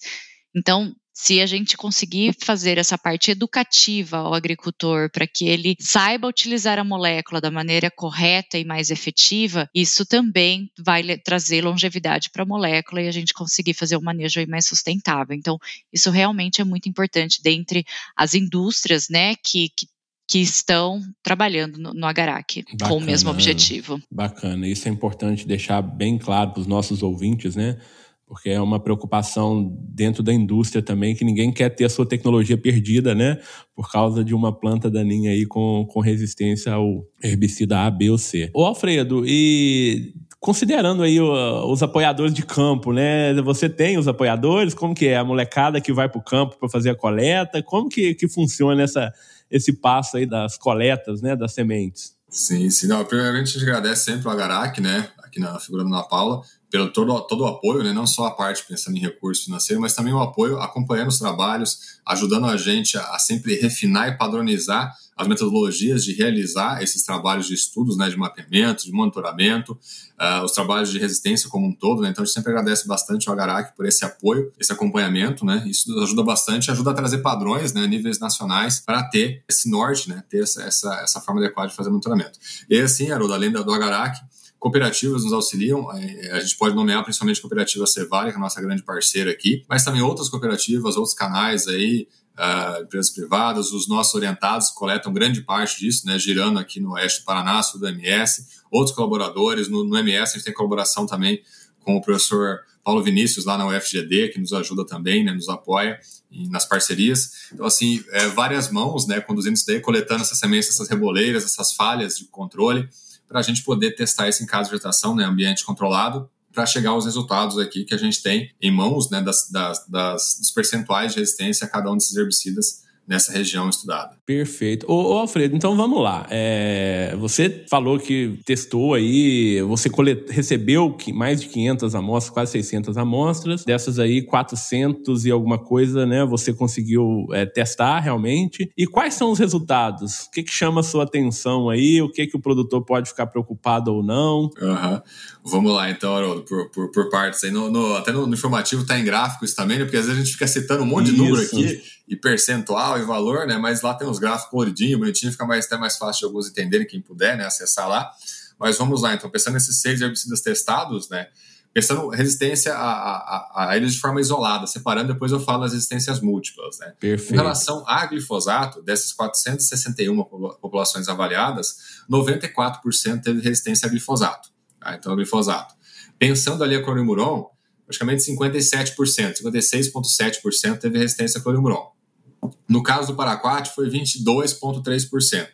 Então, se a gente conseguir fazer essa parte educativa ao agricultor para que ele saiba utilizar a molécula da maneira correta e mais efetiva, isso também vai trazer longevidade para a molécula e a gente conseguir fazer um manejo mais sustentável. Então, isso realmente é muito importante dentre as indústrias, né, que, que que estão trabalhando no, no Agarac com o mesmo objetivo. Bacana, isso é importante deixar bem claro para os nossos ouvintes, né? Porque é uma preocupação dentro da indústria também, que ninguém quer ter a sua tecnologia perdida, né? Por causa de uma planta daninha aí com, com resistência ao herbicida A, B ou C. Ô Alfredo, e considerando aí os apoiadores de campo, né? Você tem os apoiadores? Como que é? A molecada que vai para o campo para fazer a coleta? Como que, que funciona essa, esse passo aí das coletas, né? Das sementes? Sim, sim. Não, primeiramente a gente agradece sempre o Agarac, né? Aqui na figura da Ana Paula, pelo todo, todo o apoio, né? não só a parte pensando em recurso financeiro, mas também o apoio acompanhando os trabalhos, ajudando a gente a, a sempre refinar e padronizar as metodologias de realizar esses trabalhos de estudos, né, de mapeamento, de monitoramento, uh, os trabalhos de resistência como um todo. Né? Então, a gente sempre agradece bastante ao Agarac por esse apoio, esse acompanhamento. Né? Isso ajuda bastante, ajuda a trazer padrões, né, níveis nacionais, para ter esse norte, né, ter essa, essa, essa forma adequada de fazer monitoramento. E assim, Haroldo, além do Agarac, Cooperativas nos auxiliam, é, a gente pode nomear principalmente a cooperativa Cevale, que é a nossa grande parceira aqui, mas também outras cooperativas, outros canais aí, uh, empresas privadas, os nossos orientados coletam grande parte disso, né, girando aqui no oeste do Paraná, sul do MS, outros colaboradores, no, no MS a gente tem colaboração também com o professor Paulo Vinícius lá na UFGD, que nos ajuda também, né, nos apoia nas parcerias. Então, assim, é, várias mãos, né, conduzindo isso daí, coletando essas sementes, essas reboleiras, essas falhas de controle, para a gente poder testar isso em caso de vegetação, né, ambiente controlado, para chegar aos resultados aqui que a gente tem em mãos né, das, das, das, dos percentuais de resistência a cada um desses herbicidas nessa região estudada. Perfeito. Ô, ô Alfredo, então vamos lá. É, você falou que testou aí, você colet, recebeu mais de 500 amostras, quase 600 amostras. Dessas aí, 400 e alguma coisa, né? Você conseguiu é, testar realmente. E quais são os resultados? O que, que chama a sua atenção aí? O que, que o produtor pode ficar preocupado ou não? Uhum. Vamos lá, então, Haroldo, por, por, por partes aí. No, no, até no, no informativo está em gráficos também, né? Porque às vezes a gente fica citando um monte de número aqui e percentual e valor, né? Mas lá tem uns gráficos coloridinhos, bonitinho, fica mais, até mais fácil de alguns entenderem, quem puder, né? Acessar lá. Mas vamos lá, então, pensando nesses seis herbicidas testados, né? Pensando resistência a, a, a, eles de forma isolada, separando, depois eu falo das resistências múltiplas, né? Perfeito. Em relação a glifosato, dessas 461 populações avaliadas, 94% teve resistência a glifosato. Tá? Então, glifosato. Pensando ali a clorimuron, praticamente 57%, 56,7% teve resistência a clorimuron. No caso do Paraquat, foi 22,3%.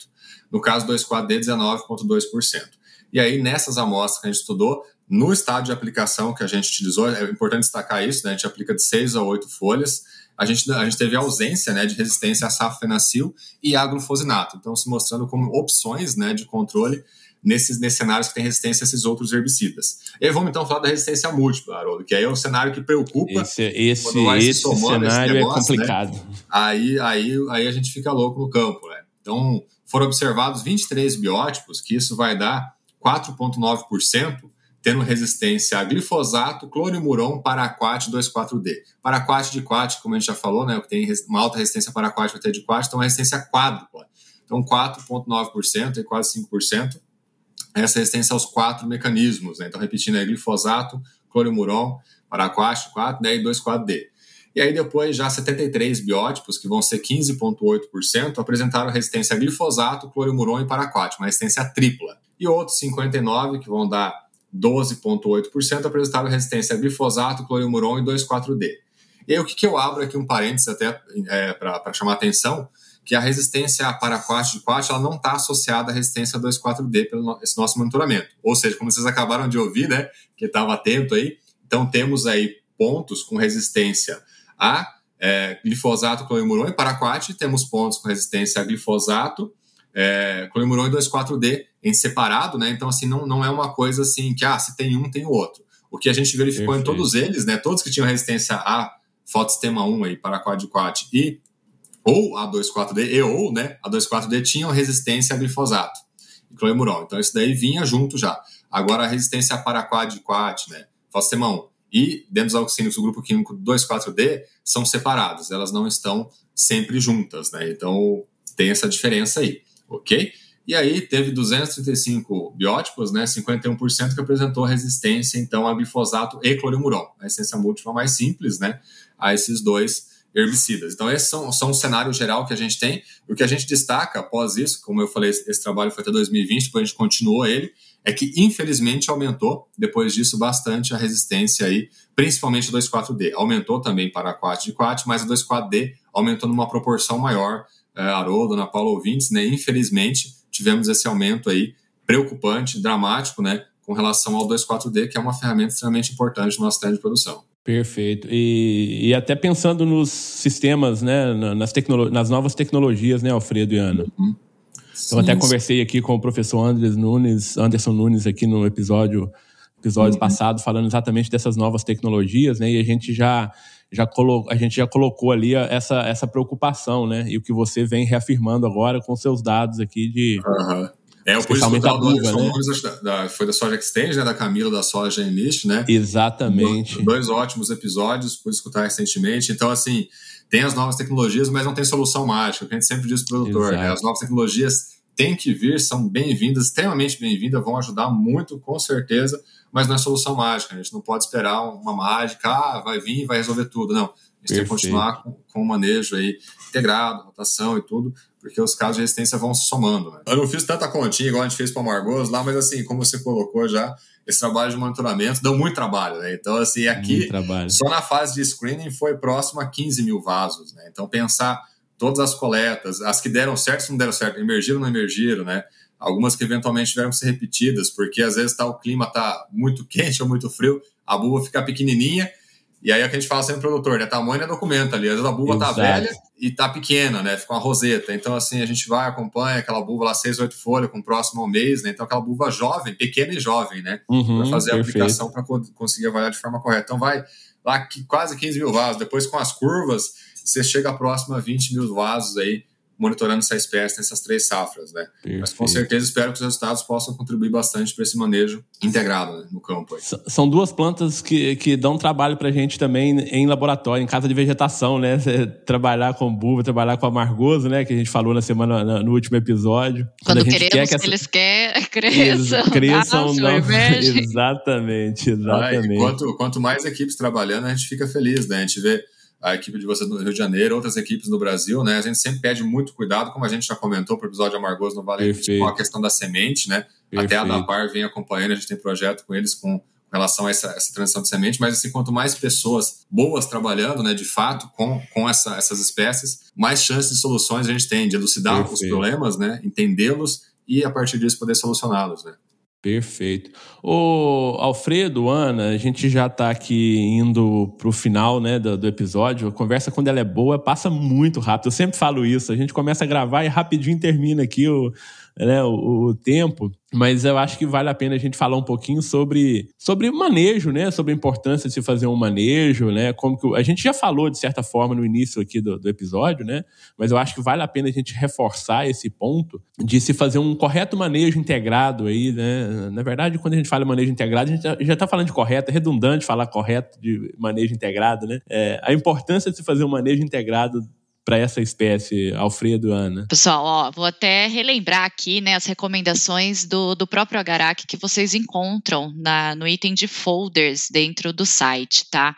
No caso do 2,4-D, 19,2%. E aí, nessas amostras que a gente estudou, no estado de aplicação que a gente utilizou, é importante destacar isso, né? a gente aplica de 6 a 8 folhas, a gente, a gente teve ausência né, de resistência a safenacil e a glufosinato, então se mostrando como opções né, de controle nesses, nesses cenários que tem resistência a esses outros herbicidas. E aí vamos então falar da resistência múltipla, Haroldo, que aí é o cenário que preocupa. Esse, esse, esse cenário esse é negócio, é complicado. Né? Aí, aí, aí a gente fica louco no campo. Né? Então, foram observados 23 biótipos, que isso vai dar 4,9%, tendo resistência a glifosato, clorimuron, paraquat 2,4-D. Paraquat de quat, como a gente já falou, né, que tem uma alta resistência paraquat ter de quat, então a resistência quádrupla. Então 4,9% e quase 5%. Essa resistência aos quatro mecanismos, né? Então repetindo aí, glifosato, clorimuron, paraquat 4, né, e 2,4-D. E aí depois já 73 biótipos, que vão ser 15,8%, apresentaram resistência a glifosato, clorimuron e paraquat, uma resistência tripla. E outros 59, que vão dar 12,8%, apresentaram resistência a glifosato, clorimuron e 2,4-D. E aí o que, que eu abro aqui um parênteses até é, para chamar atenção, que a resistência a paraquat de quat ela não está associada à resistência a 2,4-D pelo esse nosso monitoramento. Ou seja, como vocês acabaram de ouvir, né, que estava atento aí, então temos aí pontos com resistência a é, glifosato, clorimuron e paraquat, temos pontos com resistência a glifosato, é, clorimuron e 2,4-D em separado, né? Então, assim, não, não é uma coisa assim que, ah, se tem um, tem o outro. O que a gente verificou Perfeito. em todos eles, né? Todos que tinham resistência a fotossistema 1 aí, para quad e ou a 2,4-D e ou, né, a 2,4-D tinham resistência a glifosato e clorimuron. Então, isso daí vinha junto já. Agora, a resistência a paraquad né, 1 e dentro dos auxílios do grupo químico 2,4-D são separados, elas não estão sempre juntas, né? Então, tem essa diferença aí, ok? E aí teve 235 biótipos, né, 51% que apresentou resistência então a glifosato e clorimuron, a resistência múltipla mais simples, né, a esses dois herbicidas. Então esse são, são um cenário geral que a gente tem. O que a gente destaca após isso, como eu falei, esse, trabalho foi até 2020, depois a gente continuou ele, é que infelizmente aumentou depois disso bastante a resistência aí, principalmente a 2,4-D. Aumentou também para a 4 de 4, mas a 2,4-D aumentou numa proporção maior. É, Haroldo, Ana Paula ouvintes, né? Infelizmente, tivemos esse aumento aí preocupante, dramático, né, com relação ao 2,4-D, que é uma ferramenta extremamente importante no nosso sistema de produção. Perfeito. E, e, até pensando nos sistemas, né, nas, nas novas tecnologias, né, Alfredo e Ana. Uhum. Então, até conversei aqui com o professor Andres Nunes, Anderson Nunes, aqui no episódio, episódio uhum. passado, falando exatamente dessas novas tecnologias, né, e a gente já já colocou, a gente já colocou ali essa, essa preocupação, né? E o que você vem reafirmando agora com seus dados aqui de. Uhum. É, eu pude escutar o Anderson né? Da, da, foi da Soja Exchange, né? Da Camila da Soja Enlist, né? Exatamente. Do, dois ótimos episódios, pude escutar recentemente. Então, assim, tem as novas tecnologias, mas não tem solução mágica, que a gente sempre diz para o produtor, né? As novas tecnologias têm que vir, são bem-vindas, extremamente bem-vindas, vão ajudar muito, com certeza, mas não é solução mágica. A gente não pode esperar uma mágica, ah, vai vir e vai resolver tudo. Não. A gente Perfeito. tem que continuar com, com o manejo aí integrado, rotação e tudo, porque os casos de resistência vão se somando. Né? Eu não fiz tanta continha igual a gente fez para o Margos lá, mas assim, como você colocou já, esse trabalho de monitoramento deu muito trabalho, né? Então, assim, aqui, só na fase de screening foi próximo a 15 mil vasos, né? Então, pensar todas as coletas, as que deram certo, se não deram certo, emergiram ou não emergiram, né? Algumas que eventualmente tiveram que ser repetidas, porque às vezes tá, o clima tá muito quente ou muito frio, a buva fica pequenininha, e aí é que a gente fala sempre produtor, né? Tamanho é documento ali. Às vezes a buva tá Exato. tá velha e tá pequena, né? Fica uma roseta. Então, assim, a gente vai, acompanha aquela buva lá, 6, 8 folhas, com próximo ao mês, né? Então, aquela buva jovem, pequena e jovem, né? Uhum, para fazer perfeito. a aplicação para conseguir avaliar de forma correta. Então, vai lá quase 15 mil vasos. Depois, com as curvas, você chega próximo a 20 mil vasos aí monitorando essa espécie nessas três safras, né? Perfeito. Mas com certeza espero que os resultados possam contribuir bastante para esse manejo integrado né, no campo. Aí. São duas plantas que, que dão trabalho para a gente também em laboratório, em casa de vegetação, né? trabalhar com buva, trabalhar com amargoso, né? Que a gente falou na semana, no último episódio. Quando, Quando queremos quer que, essa... eles querem, cresçam. Cresçam, não. Exatamente, exatamente. Ah, quanto, quanto mais equipes trabalhando, a gente fica feliz, né? A gente vê a equipe de vocês no Rio de Janeiro, outras equipes no Brasil, né? A gente sempre pede muito cuidado, como a gente já comentou para o episódio Amargoso no Vale, com a questão da semente, né? Perfeito. Até a Dapar vem acompanhando, a gente tem projeto com eles com relação a essa, essa transição de semente, mas assim, quanto mais pessoas boas trabalhando, né, de fato, com, com essa, essas espécies, mais chances de soluções a gente tem de elucidar Perfeito. os problemas, né, entendê-los e a partir disso poder solucioná-los, né. Perfeito. Ô, Alfredo, Ana, a gente já está aqui indo para o final né, do, do, episódio. A conversa, quando ela é boa, passa muito rápido. Eu sempre falo isso. A gente começa a gravar e rapidinho termina aqui o, né, o, o tempo mas eu acho que vale a pena a gente falar um pouquinho sobre, sobre manejo, né? Sobre a importância de se fazer um manejo, né? Como que a gente já falou de certa forma no início aqui do, do, episódio, né? Mas eu acho que vale a pena a gente reforçar esse ponto de se fazer um correto manejo integrado aí, né? Na verdade, quando a gente fala manejo integrado, a gente já está falando de correto, é redundante falar correto de manejo integrado, né? É, a importância de se fazer um manejo integrado para essa espécie, Alfredo Ana? Pessoal, ó, vou até relembrar aqui né, as recomendações do, do próprio Agarac que vocês encontram na, no item de folders dentro do site, tá?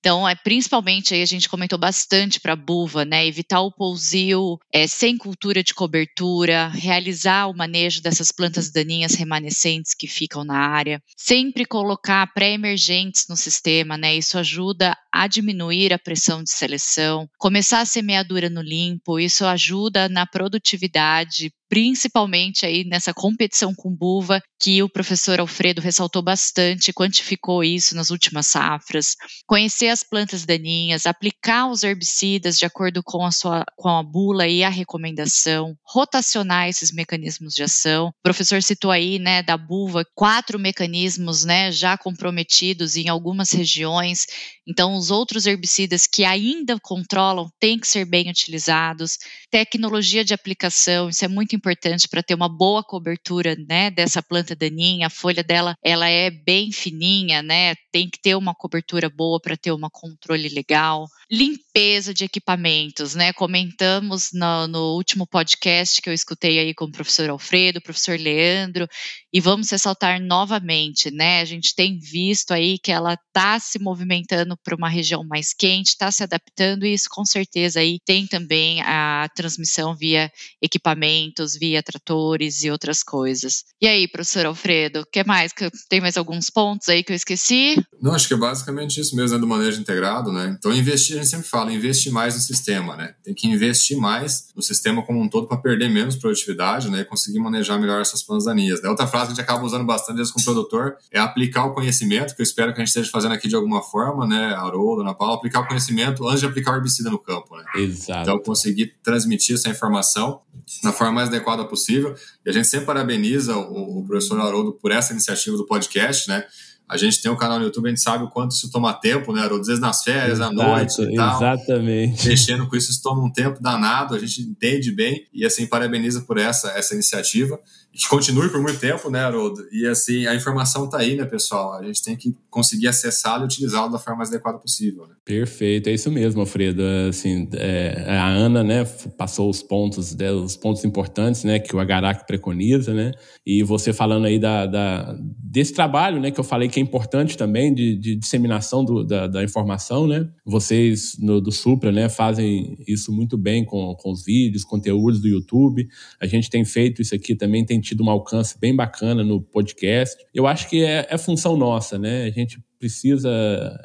Então, é principalmente aí a gente comentou bastante para a buva, né? Evitar o pousio é, sem cultura de cobertura, realizar o manejo dessas plantas daninhas remanescentes que ficam na área, sempre colocar pré-emergentes no sistema, né? Isso ajuda a diminuir a pressão de seleção, começar a semeadura no limpo, isso ajuda na produtividade, principalmente aí nessa competição com buva, que o professor Alfredo ressaltou bastante, quantificou isso nas últimas safras. Conhecer as plantas daninhas, aplicar os herbicidas de acordo com a sua com a bula e a recomendação, rotacionar esses mecanismos de ação. O professor citou aí, né, da buva, quatro mecanismos, né, já comprometidos em algumas regiões. Então, os outros herbicidas que ainda controlam têm que ser bem utilizados. Tecnologia de aplicação, isso é muito importante para ter uma boa cobertura, né, dessa planta daninha. A folha dela, ela é bem fininha, né? Tem que ter uma cobertura boa para ter um controle legal. Limpeza de equipamentos, né? Comentamos no, no último podcast que eu escutei aí com o professor Alfredo, professor Leandro, e vamos ressaltar novamente, né? A gente tem visto aí que ela está se movimentando para uma região mais quente, está se adaptando, e isso com certeza aí tem também a transmissão via equipamentos via tratores e outras coisas. E aí, professor Alfredo, que mais? Tem mais alguns pontos aí que eu esqueci? Não, acho que é basicamente isso mesmo, né, do manejo integrado, né? Então, investir, a gente sempre fala, investir mais no sistema, né? Tem que investir mais no sistema como um todo para perder menos produtividade, né? E conseguir manejar melhor essas plantas daninhas. Né? Outra frase que a gente acaba usando bastante vezes com o produtor é aplicar o conhecimento, que eu espero que a gente esteja fazendo aqui de alguma forma, né? Haroldo, Ana Paula, aplicar o conhecimento antes de aplicar o herbicida no campo, né? Exato. Então, conseguir transmitir essa informação na forma mais adequada possível. E a gente sempre parabeniza o, o professor Haroldo por essa iniciativa do podcast, né? A gente tem um canal no YouTube, a gente sabe o quanto isso toma tempo, né? Às vezes nas férias, Exato, à noite e tal. Exatamente. Mexendo com isso, isso toma um tempo danado, a gente entende bem e, assim, parabeniza por essa, essa iniciativa que continue por muito tempo, né, Haroldo? E assim, a informação está aí, né, pessoal? A gente tem que conseguir acessá-la e utilizá-la da forma mais adequada possível, né? Perfeito, é isso mesmo, Alfredo. Assim, é, a Ana, né, passou os pontos, os pontos importantes, né, que o Agarac preconiza, né? E você falando aí da, da, desse trabalho, né, que eu falei que é importante também de, de disseminação do, da, da, informação, né? Vocês no, do Supra, né, fazem isso muito bem com, com os vídeos, conteúdos do YouTube. A gente tem feito isso aqui também, tem tido um alcance bem bacana no podcast. Eu acho que é, é função nossa, né? A gente precisa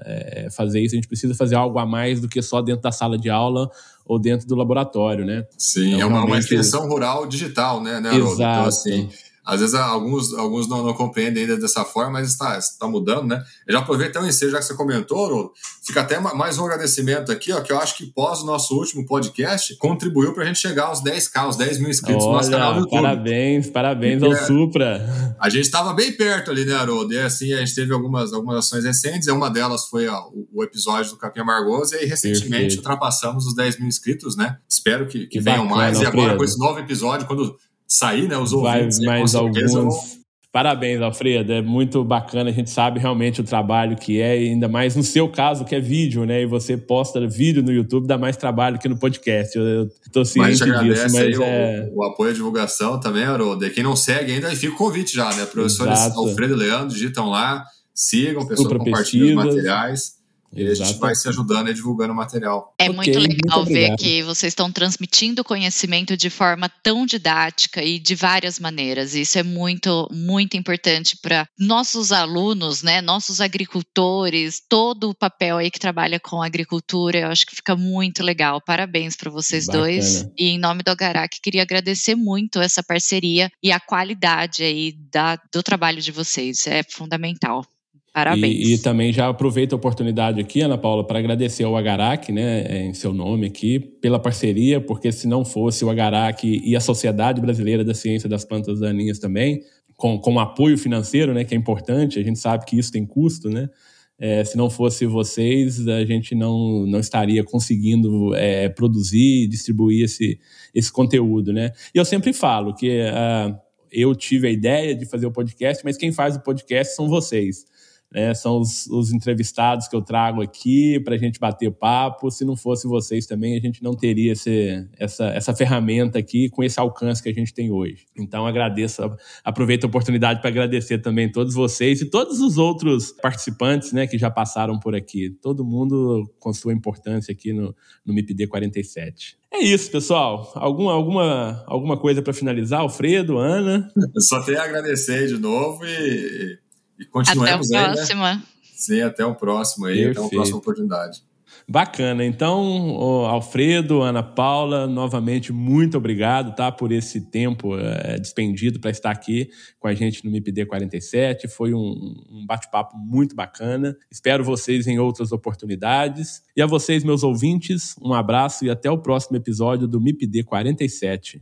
é, fazer isso, a gente precisa fazer algo a mais do que só dentro da sala de aula ou dentro do laboratório, né? Sim, então, é uma, uma extensão rural digital, né, né Exato. Então, assim, às vezes alguns, alguns não, não compreendem ainda dessa forma, mas está, está mudando, né? Eu já aproveito até o ensejo, já que você comentou, Rolo, fica até mais um agradecimento aqui, ó, que eu acho que pós o nosso último podcast, contribuiu para a gente chegar aos 10k, aos 10 mil inscritos Olha, no nosso canal do YouTube. Parabéns, parabéns Porque ao Supra. A gente estava bem perto ali, né, Haroldo? E assim, a gente teve algumas, algumas ações recentes, e uma delas foi ó, o, o, episódio do Capim Amargoso, e aí recentemente Perfeito. ultrapassamos os 10 mil inscritos, né? Espero que, que, que venham bacana, mais. E agora com esse novo episódio, quando sair, né? Os ouvintes. Vai mais alguns. Parabéns, Alfredo. É muito bacana. A gente sabe realmente o trabalho que é, e ainda mais no seu caso, que é vídeo, né? E você posta vídeo no YouTube, dá mais trabalho que no podcast. Eu, eu tô ciente disso. Mas é... o, o, apoio à divulgação também, Haroldo. E quem não segue ainda, fica o convite já, né? Professores Exato. Alfredo e Leandro, digitam lá, sigam, pessoas compartilham os materiais. E a gente vai se ajudando e divulgando o material. É okay, muito legal muito ver que vocês estão transmitindo conhecimento de forma tão didática e de várias maneiras. Isso é muito, muito importante para nossos alunos, né, nossos agricultores, todo o papel aí que trabalha com agricultura. Eu acho que fica muito legal. Parabéns para vocês Bacana. dois. E em nome do Agarac, queria agradecer muito essa parceria e a qualidade aí da, do trabalho de vocês. É fundamental. Parabéns. E, e, também já aproveito a oportunidade aqui, Ana Paula, para agradecer ao Agarac, né, em seu nome aqui, pela parceria, porque se não fosse o Agarac e a Sociedade Brasileira da Ciência das Plantas Daninhas também, com, com apoio financeiro, né, que é importante, a gente sabe que isso tem custo, né? É, se não fosse vocês, a gente não, não estaria conseguindo é, produzir e distribuir esse, esse conteúdo, né? E eu sempre falo que uh, eu tive a ideia de fazer o podcast, mas quem faz o podcast são vocês né? São os, os, entrevistados que eu trago aqui para a gente bater papo. Se não fosse vocês também, a gente não teria esse, essa, essa ferramenta aqui com esse alcance que a gente tem hoje. Então, agradeço, aproveito a oportunidade para agradecer também todos vocês e todos os outros participantes né, que já passaram por aqui. Todo mundo com sua importância aqui no, no MIPD 47. É isso, pessoal. Alguma, alguma, alguma coisa para finalizar, Alfredo, Ana? Eu só tenho a agradecer de novo e e continuemos até a próxima. Aí, né? Sim, até o próximo aí, Perfeito. até uma próxima oportunidade. Bacana. Então, Alfredo, Ana Paula, novamente muito obrigado, tá, por esse tempo é, despendido para estar aqui com a gente no MIPD 47. Foi um, um bate-papo muito bacana. Espero vocês em outras oportunidades. E a vocês, meus ouvintes, um abraço e até o próximo episódio do MIPD 47.